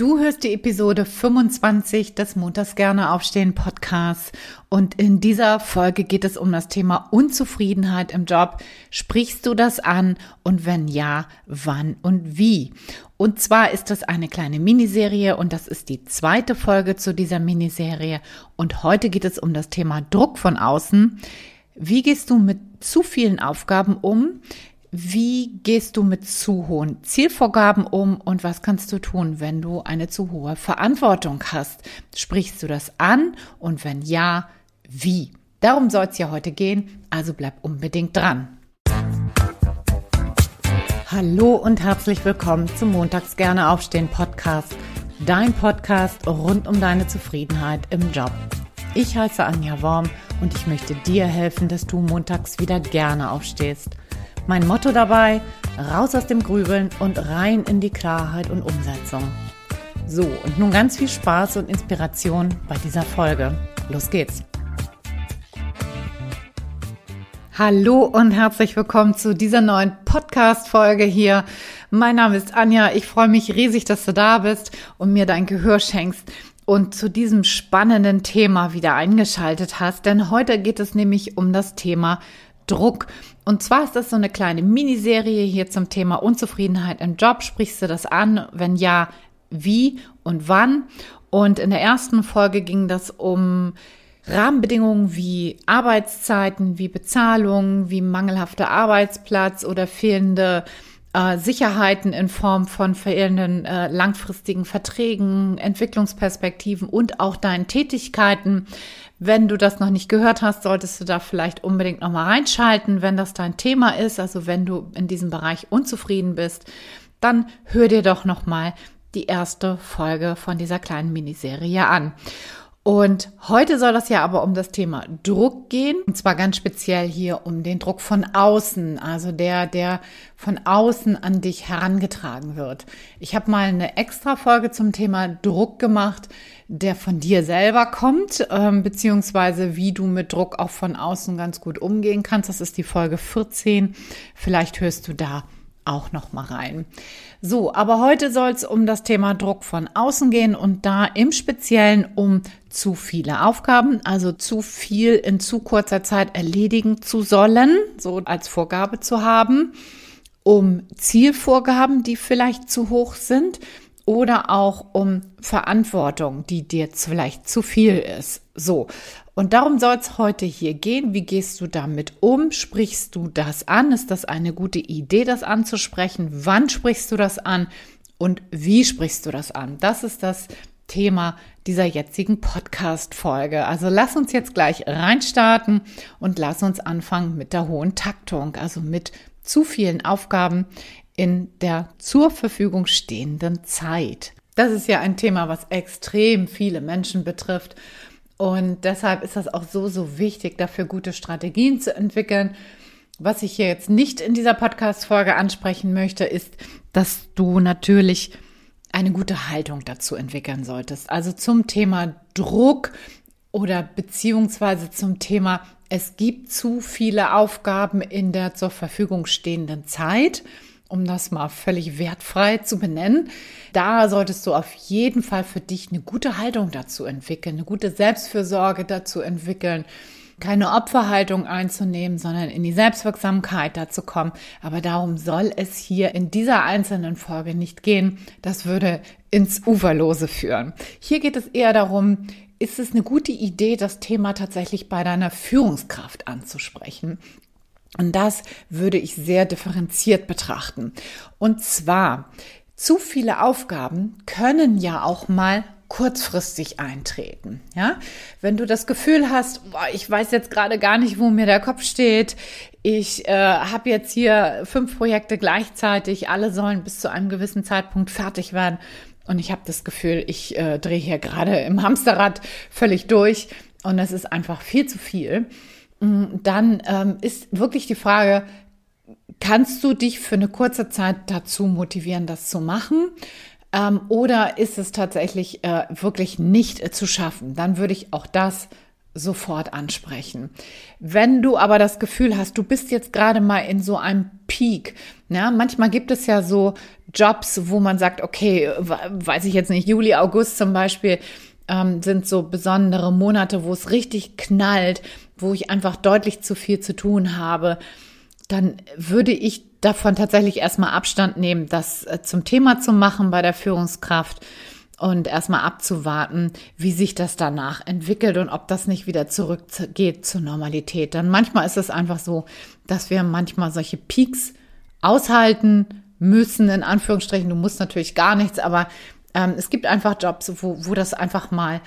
Du hörst die Episode 25 des Montags gerne aufstehen Podcasts und in dieser Folge geht es um das Thema Unzufriedenheit im Job. Sprichst du das an und wenn ja, wann und wie? Und zwar ist das eine kleine Miniserie und das ist die zweite Folge zu dieser Miniserie und heute geht es um das Thema Druck von außen. Wie gehst du mit zu vielen Aufgaben um? Wie gehst du mit zu hohen Zielvorgaben um und was kannst du tun, wenn du eine zu hohe Verantwortung hast? Sprichst du das an und wenn ja, wie? Darum soll es ja heute gehen, also bleib unbedingt dran. Hallo und herzlich willkommen zum Montags gerne aufstehen Podcast, dein Podcast rund um deine Zufriedenheit im Job. Ich heiße Anja Worm und ich möchte dir helfen, dass du montags wieder gerne aufstehst – mein Motto dabei, raus aus dem Grübeln und rein in die Klarheit und Umsetzung. So, und nun ganz viel Spaß und Inspiration bei dieser Folge. Los geht's! Hallo und herzlich willkommen zu dieser neuen Podcast-Folge hier. Mein Name ist Anja. Ich freue mich riesig, dass du da bist und mir dein Gehör schenkst und zu diesem spannenden Thema wieder eingeschaltet hast. Denn heute geht es nämlich um das Thema Druck. Und zwar ist das so eine kleine Miniserie hier zum Thema Unzufriedenheit im Job. Sprichst du das an? Wenn ja, wie und wann? Und in der ersten Folge ging das um Rahmenbedingungen wie Arbeitszeiten, wie Bezahlung, wie mangelhafter Arbeitsplatz oder fehlende äh, Sicherheiten in Form von fehlenden äh, langfristigen Verträgen, Entwicklungsperspektiven und auch deinen Tätigkeiten. Wenn du das noch nicht gehört hast, solltest du da vielleicht unbedingt noch mal reinschalten, wenn das dein Thema ist, also wenn du in diesem Bereich unzufrieden bist, dann hör dir doch noch mal die erste Folge von dieser kleinen Miniserie an. Und heute soll das ja aber um das Thema Druck gehen. Und zwar ganz speziell hier um den Druck von außen, also der, der von außen an dich herangetragen wird. Ich habe mal eine extra Folge zum Thema Druck gemacht, der von dir selber kommt, ähm, beziehungsweise wie du mit Druck auch von außen ganz gut umgehen kannst. Das ist die Folge 14. Vielleicht hörst du da auch noch mal rein. So, aber heute soll es um das Thema Druck von außen gehen und da im Speziellen um zu viele Aufgaben, also zu viel in zu kurzer Zeit erledigen zu sollen, so als Vorgabe zu haben, um Zielvorgaben, die vielleicht zu hoch sind, oder auch um Verantwortung, die dir vielleicht zu viel ist. So. Und darum soll es heute hier gehen. Wie gehst du damit um? Sprichst du das an? Ist das eine gute Idee, das anzusprechen? Wann sprichst du das an? Und wie sprichst du das an? Das ist das Thema dieser jetzigen Podcast-Folge. Also lass uns jetzt gleich reinstarten und lass uns anfangen mit der hohen Taktung, also mit zu vielen Aufgaben in der zur Verfügung stehenden Zeit. Das ist ja ein Thema, was extrem viele Menschen betrifft. Und deshalb ist das auch so, so wichtig, dafür gute Strategien zu entwickeln. Was ich hier jetzt nicht in dieser Podcast-Folge ansprechen möchte, ist, dass du natürlich eine gute Haltung dazu entwickeln solltest. Also zum Thema Druck oder beziehungsweise zum Thema, es gibt zu viele Aufgaben in der zur Verfügung stehenden Zeit um das mal völlig wertfrei zu benennen. Da solltest du auf jeden Fall für dich eine gute Haltung dazu entwickeln, eine gute Selbstfürsorge dazu entwickeln, keine Opferhaltung einzunehmen, sondern in die Selbstwirksamkeit dazu kommen. Aber darum soll es hier in dieser einzelnen Folge nicht gehen. Das würde ins Uferlose führen. Hier geht es eher darum, ist es eine gute Idee, das Thema tatsächlich bei deiner Führungskraft anzusprechen? Und das würde ich sehr differenziert betrachten. Und zwar, zu viele Aufgaben können ja auch mal kurzfristig eintreten. Ja, wenn du das Gefühl hast, boah, ich weiß jetzt gerade gar nicht, wo mir der Kopf steht. Ich äh, habe jetzt hier fünf Projekte gleichzeitig, alle sollen bis zu einem gewissen Zeitpunkt fertig werden. Und ich habe das Gefühl, ich äh, drehe hier gerade im Hamsterrad völlig durch und es ist einfach viel zu viel dann ähm, ist wirklich die Frage, kannst du dich für eine kurze Zeit dazu motivieren, das zu machen? Ähm, oder ist es tatsächlich äh, wirklich nicht äh, zu schaffen? Dann würde ich auch das sofort ansprechen. Wenn du aber das Gefühl hast, du bist jetzt gerade mal in so einem Peak, ja, manchmal gibt es ja so Jobs, wo man sagt, okay, weiß ich jetzt nicht, Juli, August zum Beispiel, ähm, sind so besondere Monate, wo es richtig knallt, wo ich einfach deutlich zu viel zu tun habe, dann würde ich davon tatsächlich erstmal Abstand nehmen, das äh, zum Thema zu machen bei der Führungskraft und erstmal abzuwarten, wie sich das danach entwickelt und ob das nicht wieder zurückgeht zur Normalität. Dann manchmal ist es einfach so, dass wir manchmal solche Peaks aushalten müssen, in Anführungsstrichen. Du musst natürlich gar nichts, aber ähm, es gibt einfach Jobs, wo, wo das einfach mal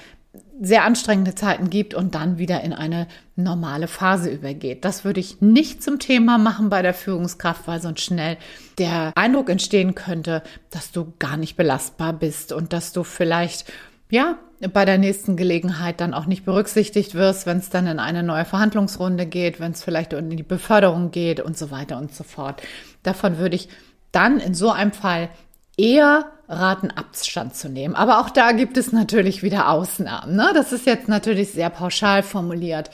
sehr anstrengende Zeiten gibt und dann wieder in eine normale Phase übergeht. Das würde ich nicht zum Thema machen bei der Führungskraft, weil sonst schnell der Eindruck entstehen könnte, dass du gar nicht belastbar bist und dass du vielleicht ja, bei der nächsten Gelegenheit dann auch nicht berücksichtigt wirst, wenn es dann in eine neue Verhandlungsrunde geht, wenn es vielleicht in die Beförderung geht und so weiter und so fort. Davon würde ich dann in so einem Fall eher raten, Abstand zu nehmen. Aber auch da gibt es natürlich wieder Ausnahmen. Ne? Das ist jetzt natürlich sehr pauschal formuliert.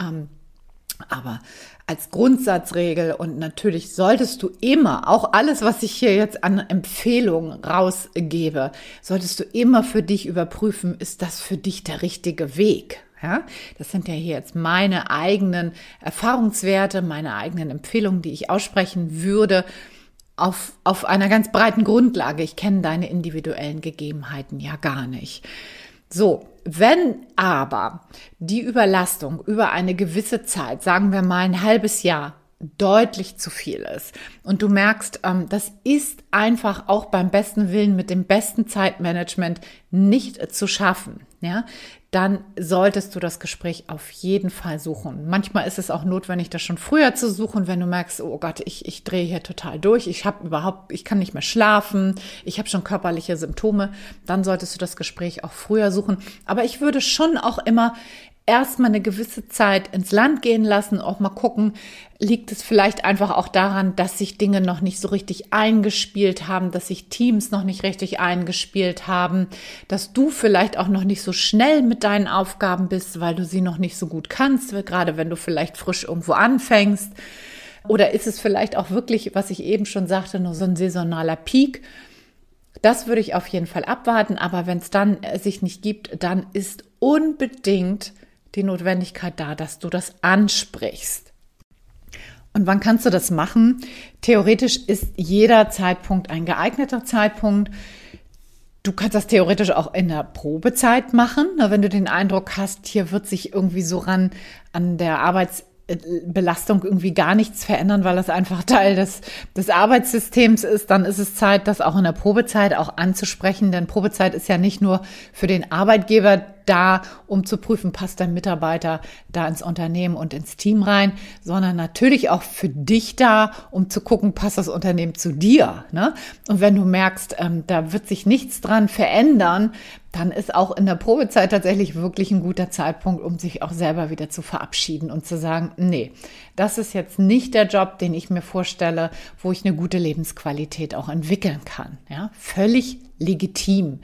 Ähm, aber als Grundsatzregel und natürlich solltest du immer, auch alles, was ich hier jetzt an Empfehlungen rausgebe, solltest du immer für dich überprüfen, ist das für dich der richtige Weg? Ja, das sind ja hier jetzt meine eigenen Erfahrungswerte, meine eigenen Empfehlungen, die ich aussprechen würde auf, auf einer ganz breiten Grundlage. Ich kenne deine individuellen Gegebenheiten ja gar nicht. So, wenn aber die Überlastung über eine gewisse Zeit, sagen wir mal ein halbes Jahr, deutlich zu viel ist und du merkst, ähm, das ist einfach auch beim besten Willen mit dem besten Zeitmanagement nicht zu schaffen, ja, dann solltest du das Gespräch auf jeden Fall suchen. Manchmal ist es auch notwendig, das schon früher zu suchen, wenn du merkst, oh Gott, ich, ich drehe hier total durch, ich habe überhaupt, ich kann nicht mehr schlafen, ich habe schon körperliche Symptome, dann solltest du das Gespräch auch früher suchen. Aber ich würde schon auch immer erstmal eine gewisse Zeit ins Land gehen lassen, auch mal gucken, liegt es vielleicht einfach auch daran, dass sich Dinge noch nicht so richtig eingespielt haben, dass sich Teams noch nicht richtig eingespielt haben, dass du vielleicht auch noch nicht so schnell mit deinen Aufgaben bist, weil du sie noch nicht so gut kannst, gerade wenn du vielleicht frisch irgendwo anfängst. Oder ist es vielleicht auch wirklich, was ich eben schon sagte, nur so ein saisonaler Peak? Das würde ich auf jeden Fall abwarten, aber wenn es dann sich nicht gibt, dann ist unbedingt die Notwendigkeit da, dass du das ansprichst. Und wann kannst du das machen? Theoretisch ist jeder Zeitpunkt ein geeigneter Zeitpunkt. Du kannst das theoretisch auch in der Probezeit machen, wenn du den Eindruck hast, hier wird sich irgendwie so ran an der Arbeitsbelastung irgendwie gar nichts verändern, weil das einfach Teil des, des Arbeitssystems ist, dann ist es Zeit, das auch in der Probezeit auch anzusprechen. Denn Probezeit ist ja nicht nur für den Arbeitgeber da, um zu prüfen, passt dein Mitarbeiter da ins Unternehmen und ins Team rein, sondern natürlich auch für dich da, um zu gucken, passt das Unternehmen zu dir. Ne? Und wenn du merkst, ähm, da wird sich nichts dran verändern, dann ist auch in der Probezeit tatsächlich wirklich ein guter Zeitpunkt, um sich auch selber wieder zu verabschieden und zu sagen, nee, das ist jetzt nicht der Job, den ich mir vorstelle, wo ich eine gute Lebensqualität auch entwickeln kann. Ja, völlig legitim.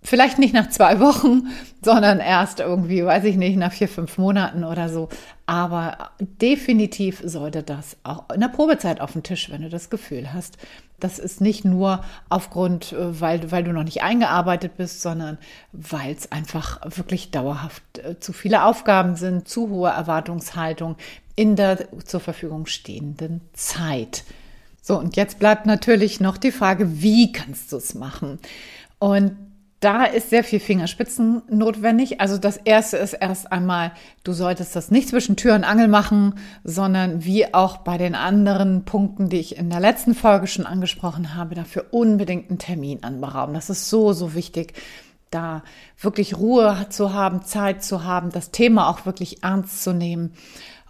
Vielleicht nicht nach zwei Wochen, sondern erst irgendwie, weiß ich nicht, nach vier, fünf Monaten oder so. Aber definitiv sollte das auch in der Probezeit auf den Tisch, wenn du das Gefühl hast. Das ist nicht nur aufgrund, äh, weil, weil du noch nicht eingearbeitet bist, sondern weil es einfach wirklich dauerhaft äh, zu viele Aufgaben sind, zu hohe Erwartungshaltung in der zur Verfügung stehenden Zeit. So, und jetzt bleibt natürlich noch die Frage, wie kannst du es machen? Und da ist sehr viel Fingerspitzen notwendig. Also das erste ist erst einmal, du solltest das nicht zwischen Tür und Angel machen, sondern wie auch bei den anderen Punkten, die ich in der letzten Folge schon angesprochen habe, dafür unbedingt einen Termin anberauben. Das ist so, so wichtig, da wirklich Ruhe zu haben, Zeit zu haben, das Thema auch wirklich ernst zu nehmen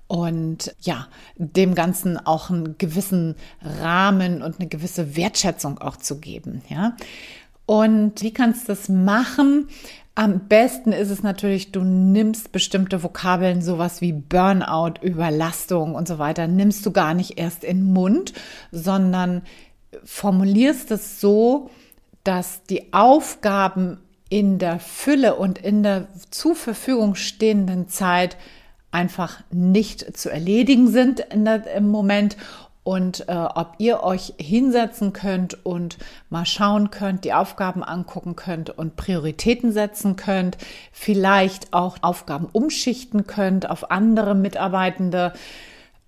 und ja, dem Ganzen auch einen gewissen Rahmen und eine gewisse Wertschätzung auch zu geben, ja. Und wie kannst du das machen? Am besten ist es natürlich, du nimmst bestimmte Vokabeln, sowas wie Burnout, Überlastung und so weiter, nimmst du gar nicht erst in den Mund, sondern formulierst es so, dass die Aufgaben in der Fülle und in der zur Verfügung stehenden Zeit einfach nicht zu erledigen sind der, im Moment und äh, ob ihr euch hinsetzen könnt und mal schauen könnt, die Aufgaben angucken könnt und Prioritäten setzen könnt, vielleicht auch Aufgaben umschichten könnt auf andere Mitarbeitende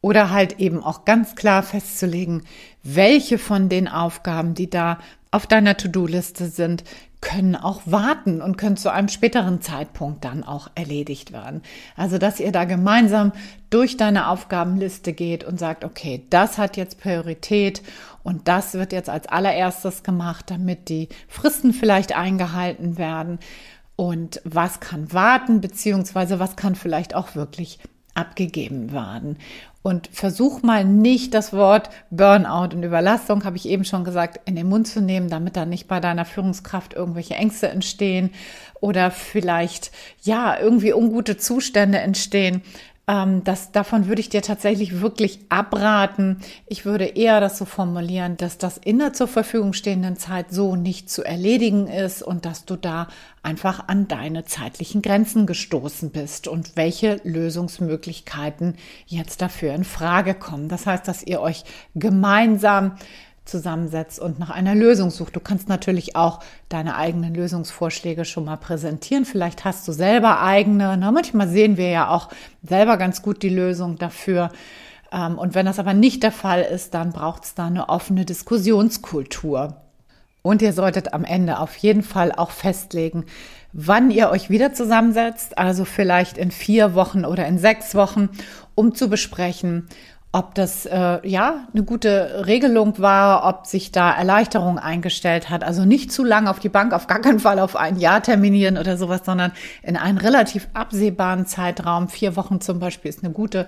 oder halt eben auch ganz klar festzulegen, welche von den Aufgaben, die da auf deiner To-Do-Liste sind, können auch warten und können zu einem späteren Zeitpunkt dann auch erledigt werden. Also, dass ihr da gemeinsam durch deine Aufgabenliste geht und sagt, okay, das hat jetzt Priorität und das wird jetzt als allererstes gemacht, damit die Fristen vielleicht eingehalten werden. Und was kann warten, beziehungsweise was kann vielleicht auch wirklich abgegeben werden. Und versuch mal nicht das Wort Burnout und Überlastung, habe ich eben schon gesagt, in den Mund zu nehmen, damit da nicht bei deiner Führungskraft irgendwelche Ängste entstehen oder vielleicht, ja, irgendwie ungute Zustände entstehen. Ähm, das, davon würde ich dir tatsächlich wirklich abraten. Ich würde eher das so formulieren, dass das in der zur Verfügung stehenden Zeit so nicht zu erledigen ist und dass du da einfach an deine zeitlichen Grenzen gestoßen bist und welche Lösungsmöglichkeiten jetzt dafür in Frage kommen. Das heißt, dass ihr euch gemeinsam zusammensetzt und nach einer Lösung sucht. Du kannst natürlich auch deine eigenen Lösungsvorschläge schon mal präsentieren. Vielleicht hast du selber eigene. Na, manchmal sehen wir ja auch selber ganz gut die Lösung dafür. Ähm, und wenn das aber nicht der Fall ist, dann braucht es da eine offene Diskussionskultur. Und ihr solltet am Ende auf jeden Fall auch festlegen, wann ihr euch wieder zusammensetzt, also vielleicht in vier Wochen oder in sechs Wochen, um zu besprechen, ob das äh, ja eine gute Regelung war, ob sich da Erleichterung eingestellt hat. Also nicht zu lang auf die Bank, auf gar keinen Fall auf ein Jahr terminieren oder sowas, sondern in einen relativ absehbaren Zeitraum. Vier Wochen zum Beispiel ist eine gute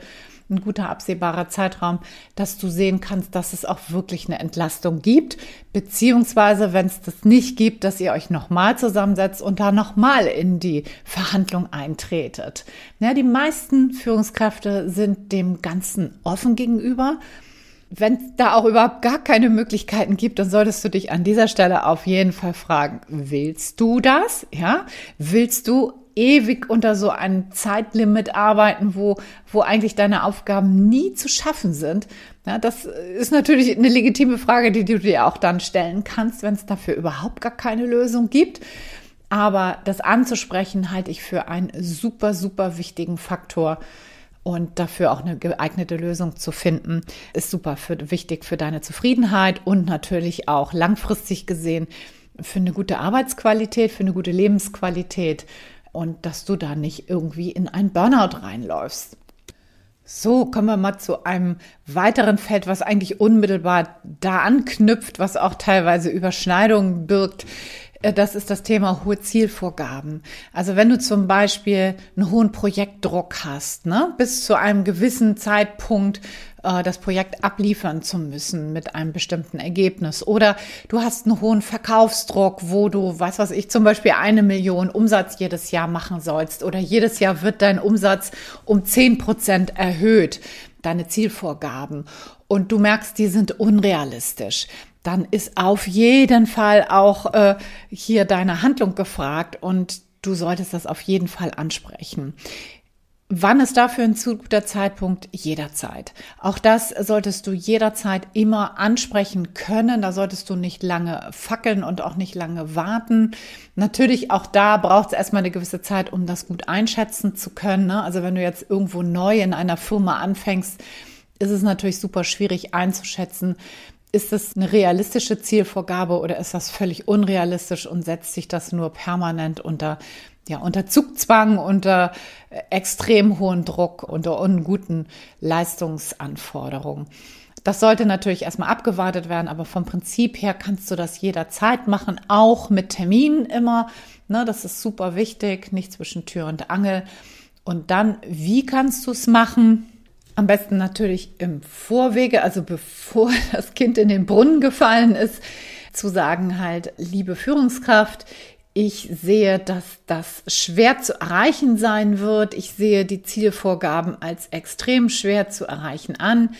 ein guter absehbarer Zeitraum, dass du sehen kannst, dass es auch wirklich eine Entlastung gibt, beziehungsweise wenn es das nicht gibt, dass ihr euch nochmal zusammensetzt und da nochmal in die Verhandlung eintretet. Ja, die meisten Führungskräfte sind dem Ganzen offen gegenüber wenn es da auch überhaupt gar keine Möglichkeiten gibt, dann solltest du dich an dieser Stelle auf jeden Fall fragen, willst du das? Ja, willst du ewig unter so einem Zeitlimit arbeiten, wo, wo eigentlich deine Aufgaben nie zu schaffen sind? Ja, das ist natürlich eine legitime Frage, die du dir auch dann stellen kannst, wenn es dafür überhaupt gar keine Lösung gibt. Aber das anzusprechen halte ich für einen super, super wichtigen Faktor. Und dafür auch eine geeignete Lösung zu finden, ist super für, wichtig für deine Zufriedenheit und natürlich auch langfristig gesehen für eine gute Arbeitsqualität, für eine gute Lebensqualität und dass du da nicht irgendwie in ein Burnout reinläufst. So, kommen wir mal zu einem weiteren Feld, was eigentlich unmittelbar da anknüpft, was auch teilweise Überschneidungen birgt. Äh, das ist das Thema hohe Zielvorgaben. Also wenn du zum Beispiel einen hohen Projektdruck hast, ne, bis zu einem gewissen Zeitpunkt äh, das Projekt abliefern zu müssen mit einem bestimmten Ergebnis. Oder du hast einen hohen Verkaufsdruck, wo du, weiß was ich, zum Beispiel eine Million Umsatz jedes Jahr machen sollst. Oder jedes Jahr wird dein Umsatz um zehn Prozent erhöht, deine Zielvorgaben. Und du merkst, die sind unrealistisch dann ist auf jeden Fall auch äh, hier deine Handlung gefragt und du solltest das auf jeden Fall ansprechen. Wann ist dafür ein zu guter Zeitpunkt? Jederzeit. Auch das solltest du jederzeit immer ansprechen können. Da solltest du nicht lange fackeln und auch nicht lange warten. Natürlich auch da braucht es erstmal eine gewisse Zeit, um das gut einschätzen zu können. Ne? Also wenn du jetzt irgendwo neu in einer Firma anfängst, ist es natürlich super schwierig einzuschätzen, ist das eine realistische Zielvorgabe oder ist das völlig unrealistisch und setzt sich das nur permanent unter, ja, unter Zugzwang, unter extrem hohen Druck, unter unguten Leistungsanforderungen? Das sollte natürlich erstmal abgewartet werden, aber vom Prinzip her kannst du das jederzeit machen, auch mit Terminen immer. Ne, das ist super wichtig, nicht zwischen Tür und Angel. Und dann, wie kannst du es machen? Am besten natürlich im Vorwege, also bevor das Kind in den Brunnen gefallen ist, zu sagen halt, liebe Führungskraft, ich sehe, dass das schwer zu erreichen sein wird. Ich sehe die Zielvorgaben als extrem schwer zu erreichen an.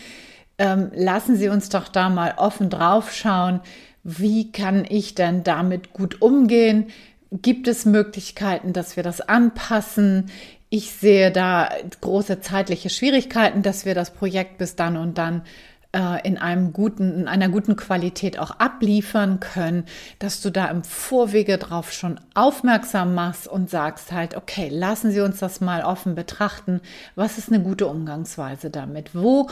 Ähm, lassen Sie uns doch da mal offen drauf schauen. Wie kann ich denn damit gut umgehen? Gibt es Möglichkeiten, dass wir das anpassen? Ich sehe da große zeitliche Schwierigkeiten, dass wir das Projekt bis dann und dann äh, in einem guten, in einer guten Qualität auch abliefern können, dass du da im Vorwege drauf schon aufmerksam machst und sagst halt, okay, lassen Sie uns das mal offen betrachten. Was ist eine gute Umgangsweise damit? Wo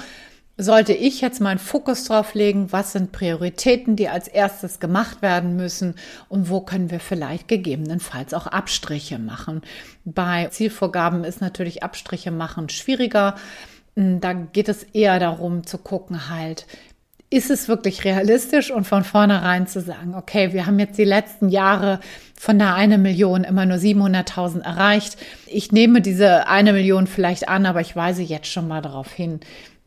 sollte ich jetzt meinen Fokus drauf legen, was sind Prioritäten, die als erstes gemacht werden müssen und wo können wir vielleicht gegebenenfalls auch Abstriche machen. Bei Zielvorgaben ist natürlich Abstriche machen schwieriger. Hm, da geht es eher darum zu gucken halt, ist es wirklich realistisch und von vornherein zu sagen, okay, wir haben jetzt die letzten Jahre von der eine Million immer nur 700.000 erreicht. Ich nehme diese eine Million vielleicht an, aber ich weise jetzt schon mal darauf hin,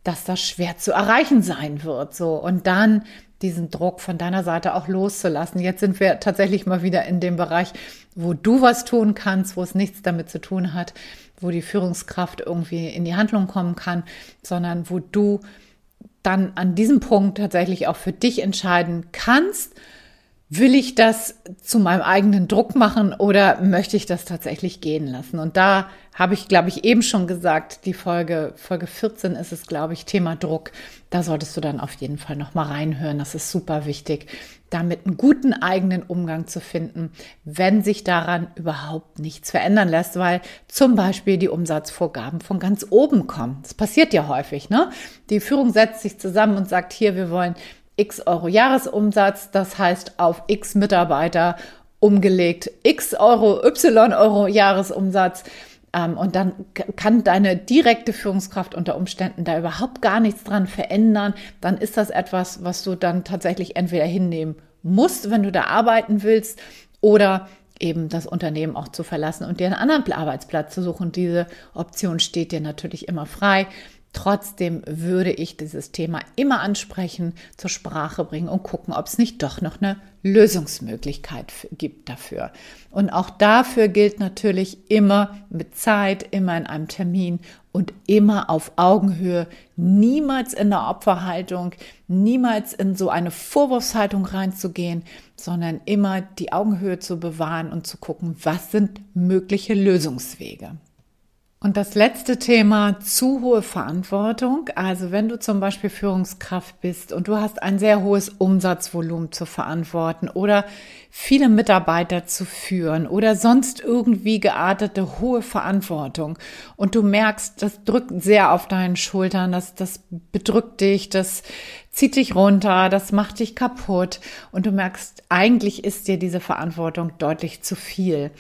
dass das schwer zu erreichen sein wird. So und dann diesen Druck von deiner Seite auch loszulassen. Jetzt sind wir tatsächlich mal wieder in dem Bereich, wo du was tun kannst, wo es nichts damit zu tun hat, wo die Führungskraft irgendwie in die Handlung kommen kann, sondern wo du dann an diesem Punkt tatsächlich auch für dich entscheiden kannst, will ich das zu meinem eigenen Druck machen oder möchte ich das tatsächlich gehen lassen? Und da habe ich, glaube ich, eben schon gesagt, die Folge, Folge 14 ist es, glaube ich, Thema Druck. Da solltest du dann auf jeden Fall nochmal reinhören. Das ist super wichtig, damit einen guten eigenen Umgang zu finden, wenn sich daran überhaupt nichts verändern lässt, weil zum Beispiel die Umsatzvorgaben von ganz oben kommen. Das passiert ja häufig, ne? Die Führung setzt sich zusammen und sagt, hier, wir wollen x Euro Jahresumsatz, das heißt auf x Mitarbeiter umgelegt x Euro, y Euro Jahresumsatz. Ähm, und dann kann deine direkte Führungskraft unter Umständen da überhaupt gar nichts dran verändern. Dann ist das etwas, was du dann tatsächlich entweder hinnehmen musst, wenn du da arbeiten willst, oder eben das Unternehmen auch zu verlassen und dir einen anderen Arbeitsplatz zu suchen. Diese Option steht dir natürlich immer frei. Trotzdem würde ich dieses Thema immer ansprechen, zur Sprache bringen und gucken, ob es nicht doch noch eine Lösungsmöglichkeit gibt dafür. Und auch dafür gilt natürlich immer mit Zeit, immer in einem Termin und immer auf Augenhöhe, niemals in der Opferhaltung, niemals in so eine Vorwurfshaltung reinzugehen, sondern immer die Augenhöhe zu bewahren und zu gucken, was sind mögliche Lösungswege. Und das letzte Thema, zu hohe Verantwortung. Also wenn du zum Beispiel Führungskraft bist und du hast ein sehr hohes Umsatzvolumen zu verantworten oder viele Mitarbeiter zu führen oder sonst irgendwie geartete hohe Verantwortung und du merkst, das drückt sehr auf deinen Schultern, das, das bedrückt dich, das zieht dich runter, das macht dich kaputt und du merkst, eigentlich ist dir diese Verantwortung deutlich zu viel.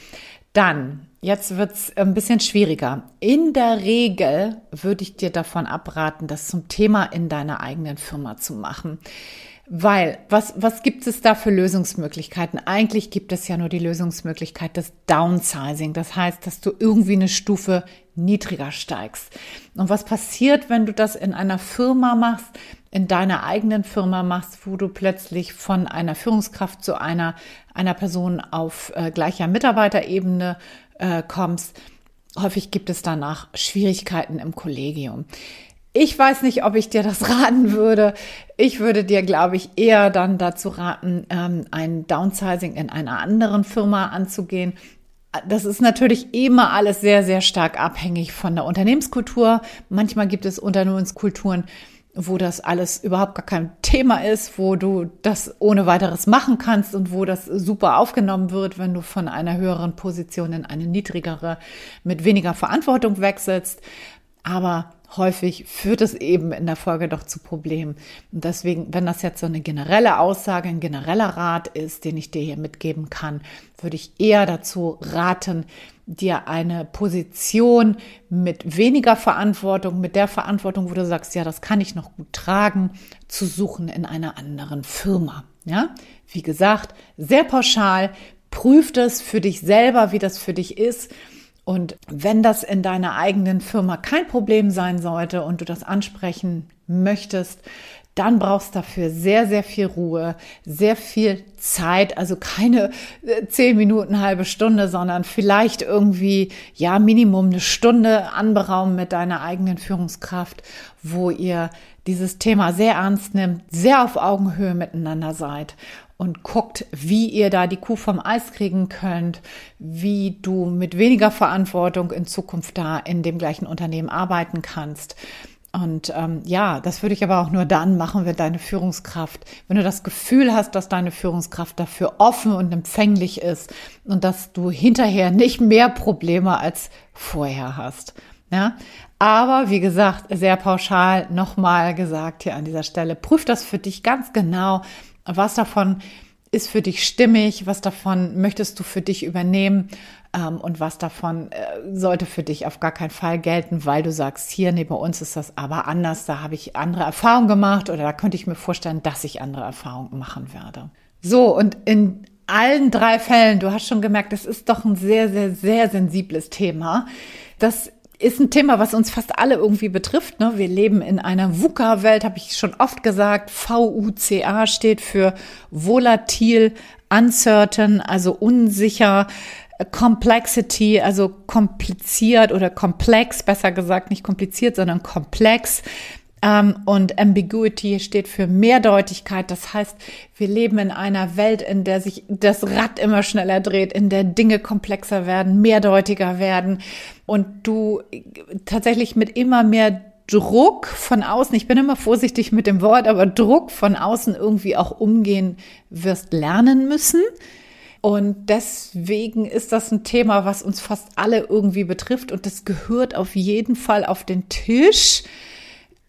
Dann Jetzt wird's ein bisschen schwieriger. In der Regel würde ich dir davon abraten, das zum Thema in deiner eigenen Firma zu machen. Weil, was, was gibt es da für Lösungsmöglichkeiten? Eigentlich gibt es ja nur die Lösungsmöglichkeit des Downsizing. Das heißt, dass du irgendwie eine Stufe niedriger steigst. Und was passiert, wenn du das in einer Firma machst, in deiner eigenen Firma machst, wo du plötzlich von einer Führungskraft zu einer, einer Person auf äh, gleicher Mitarbeiterebene äh, kommst, häufig gibt es danach Schwierigkeiten im Kollegium. Ich weiß nicht, ob ich dir das raten würde. Ich würde dir, glaube ich, eher dann dazu raten, ähm, ein Downsizing in einer anderen Firma anzugehen. Das ist natürlich immer alles sehr, sehr stark abhängig von der Unternehmenskultur. Manchmal gibt es Unternehmenskulturen, wo das alles überhaupt gar kein Thema ist, wo du das ohne weiteres machen kannst und wo das super aufgenommen wird, wenn du von einer höheren Position in eine niedrigere mit weniger Verantwortung wechselst. Aber häufig führt es eben in der Folge doch zu Problemen. Und deswegen, wenn das jetzt so eine generelle Aussage, ein genereller Rat ist, den ich dir hier mitgeben kann, würde ich eher dazu raten, dir eine Position mit weniger Verantwortung, mit der Verantwortung, wo du sagst, ja, das kann ich noch gut tragen, zu suchen in einer anderen Firma. Ja, wie gesagt, sehr pauschal, prüf das für dich selber, wie das für dich ist und wenn das in deiner eigenen Firma kein Problem sein sollte und du das ansprechen möchtest, dann brauchst dafür sehr, sehr viel Ruhe, sehr viel Zeit, also keine äh, zehn Minuten, halbe Stunde, sondern vielleicht irgendwie, ja, Minimum eine Stunde anberaumen mit deiner eigenen Führungskraft, wo ihr dieses Thema sehr ernst nimmt, sehr auf Augenhöhe miteinander seid und guckt, wie ihr da die Kuh vom Eis kriegen könnt, wie du mit weniger Verantwortung in Zukunft da in dem gleichen Unternehmen arbeiten kannst. Und ähm, ja, das würde ich aber auch nur dann machen, wenn deine Führungskraft, wenn du das Gefühl hast, dass deine Führungskraft dafür offen und empfänglich ist und dass du hinterher nicht mehr Probleme als vorher hast. Ja, aber wie gesagt, sehr pauschal nochmal gesagt hier an dieser Stelle, prüf das für dich ganz genau, was davon ist für dich stimmig, was davon möchtest du für dich übernehmen ähm, und was davon äh, sollte für dich auf gar keinen Fall gelten, weil du sagst, hier, nee, bei uns ist das aber anders, da habe ich andere Erfahrungen gemacht oder da könnte ich mir vorstellen, dass ich andere Erfahrungen machen werde. So, und in allen drei Fällen, du hast schon gemerkt, das ist doch ein sehr, sehr, sehr sensibles Thema. Das ist ein Thema, was uns fast alle irgendwie betrifft. Ne? Wir leben in einer VUCA-Welt, habe ich schon oft gesagt. VUCA steht für volatil, uncertain, also unsicher, Complexity, also kompliziert oder komplex, besser gesagt, nicht kompliziert, sondern komplex. Ähm, und Ambiguity steht für Mehrdeutigkeit. Das heißt, wir leben in einer Welt, in der sich das Rad immer schneller dreht, in der Dinge komplexer werden, mehrdeutiger werden und du tatsächlich mit immer mehr Druck von außen, ich bin immer vorsichtig mit dem Wort, aber Druck von außen irgendwie auch umgehen wirst lernen müssen. Und deswegen ist das ein Thema, was uns fast alle irgendwie betrifft und das gehört auf jeden Fall auf den Tisch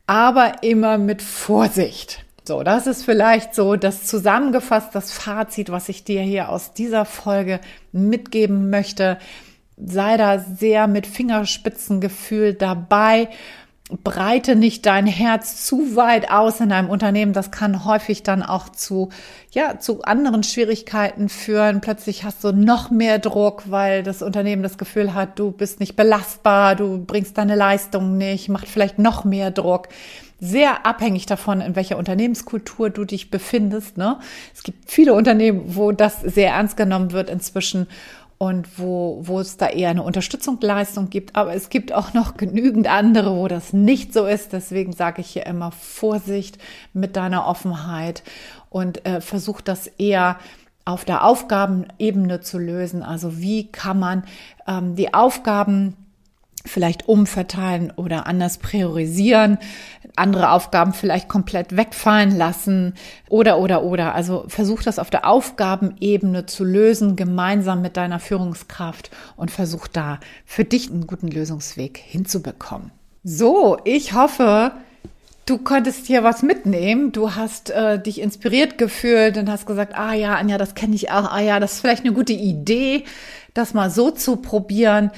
aber immer mit Vorsicht. So, das ist vielleicht so das zusammengefasst, das Fazit, was ich dir hier aus dieser Folge mitgeben möchte. Sei da sehr mit Fingerspitzengefühl dabei breite nicht dein Herz zu weit aus in einem Unternehmen. Das kann häufig dann auch zu, ja, zu anderen Schwierigkeiten führen. Plötzlich hast du noch mehr Druck, weil das Unternehmen das Gefühl hat, du bist nicht belastbar, du bringst deine Leistung nicht, macht vielleicht noch mehr Druck. Sehr abhängig davon, in welcher Unternehmenskultur du dich befindest. Ne? Es gibt viele Unternehmen, wo das sehr ernst genommen wird inzwischen und wo, wo es da eher eine Unterstützungsleistung gibt. Aber es gibt auch noch genügend andere, wo das nicht so ist. Deswegen sage ich hier immer Vorsicht mit deiner Offenheit und äh, versuch das eher auf der Aufgabenebene zu lösen. Also wie kann man ähm, die Aufgaben vielleicht umverteilen oder anders priorisieren, andere Aufgaben vielleicht komplett wegfallen lassen oder, oder, oder. Also versuch das auf der Aufgabenebene zu lösen, gemeinsam mit deiner Führungskraft und versuch da für dich einen guten Lösungsweg hinzubekommen. So, ich hoffe, du konntest hier was mitnehmen. Du hast äh, dich inspiriert gefühlt und hast gesagt, ah ja, Anja, das kenne ich auch. Ah ja, das ist vielleicht eine gute Idee, das mal so zu probieren.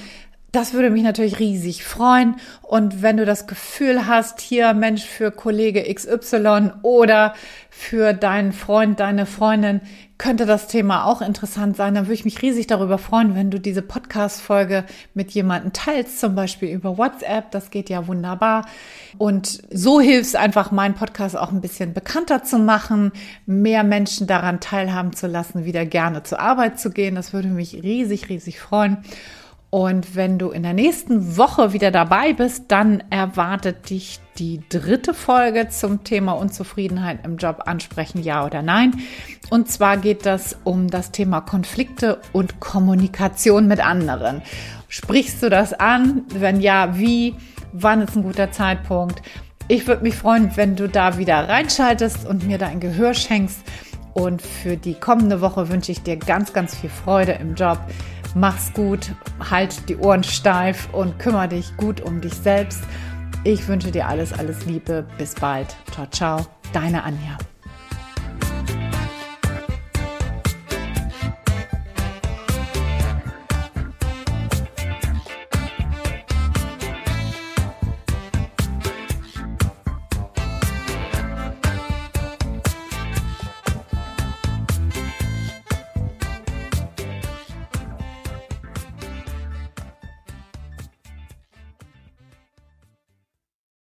Das würde mich natürlich riesig freuen. Und wenn du das Gefühl hast, hier Mensch für Kollege XY oder für deinen Freund, deine Freundin, könnte das Thema auch interessant sein, dann würde ich mich riesig darüber freuen, wenn du diese Podcast-Folge mit jemandem teilst, zum Beispiel über WhatsApp. Das geht ja wunderbar. Und so hilfst einfach, meinen Podcast auch ein bisschen bekannter zu machen, mehr Menschen daran teilhaben zu lassen, wieder gerne zur Arbeit zu gehen. Das würde mich riesig, riesig freuen. Und wenn du in der nächsten Woche wieder dabei bist, dann erwartet dich die dritte Folge zum Thema Unzufriedenheit im Job ansprechen, ja oder nein. Und zwar geht das um das Thema Konflikte und Kommunikation mit anderen. Sprichst du das an? Wenn ja, wie? Wann ist ein guter Zeitpunkt? Ich würde mich freuen, wenn du da wieder reinschaltest und mir dein Gehör schenkst. Und für die kommende Woche wünsche ich dir ganz, ganz viel Freude im Job. Mach's gut, halt die Ohren steif und kümmere dich gut um dich selbst. Ich wünsche dir alles, alles Liebe. Bis bald. Ciao, ciao. Deine Anja.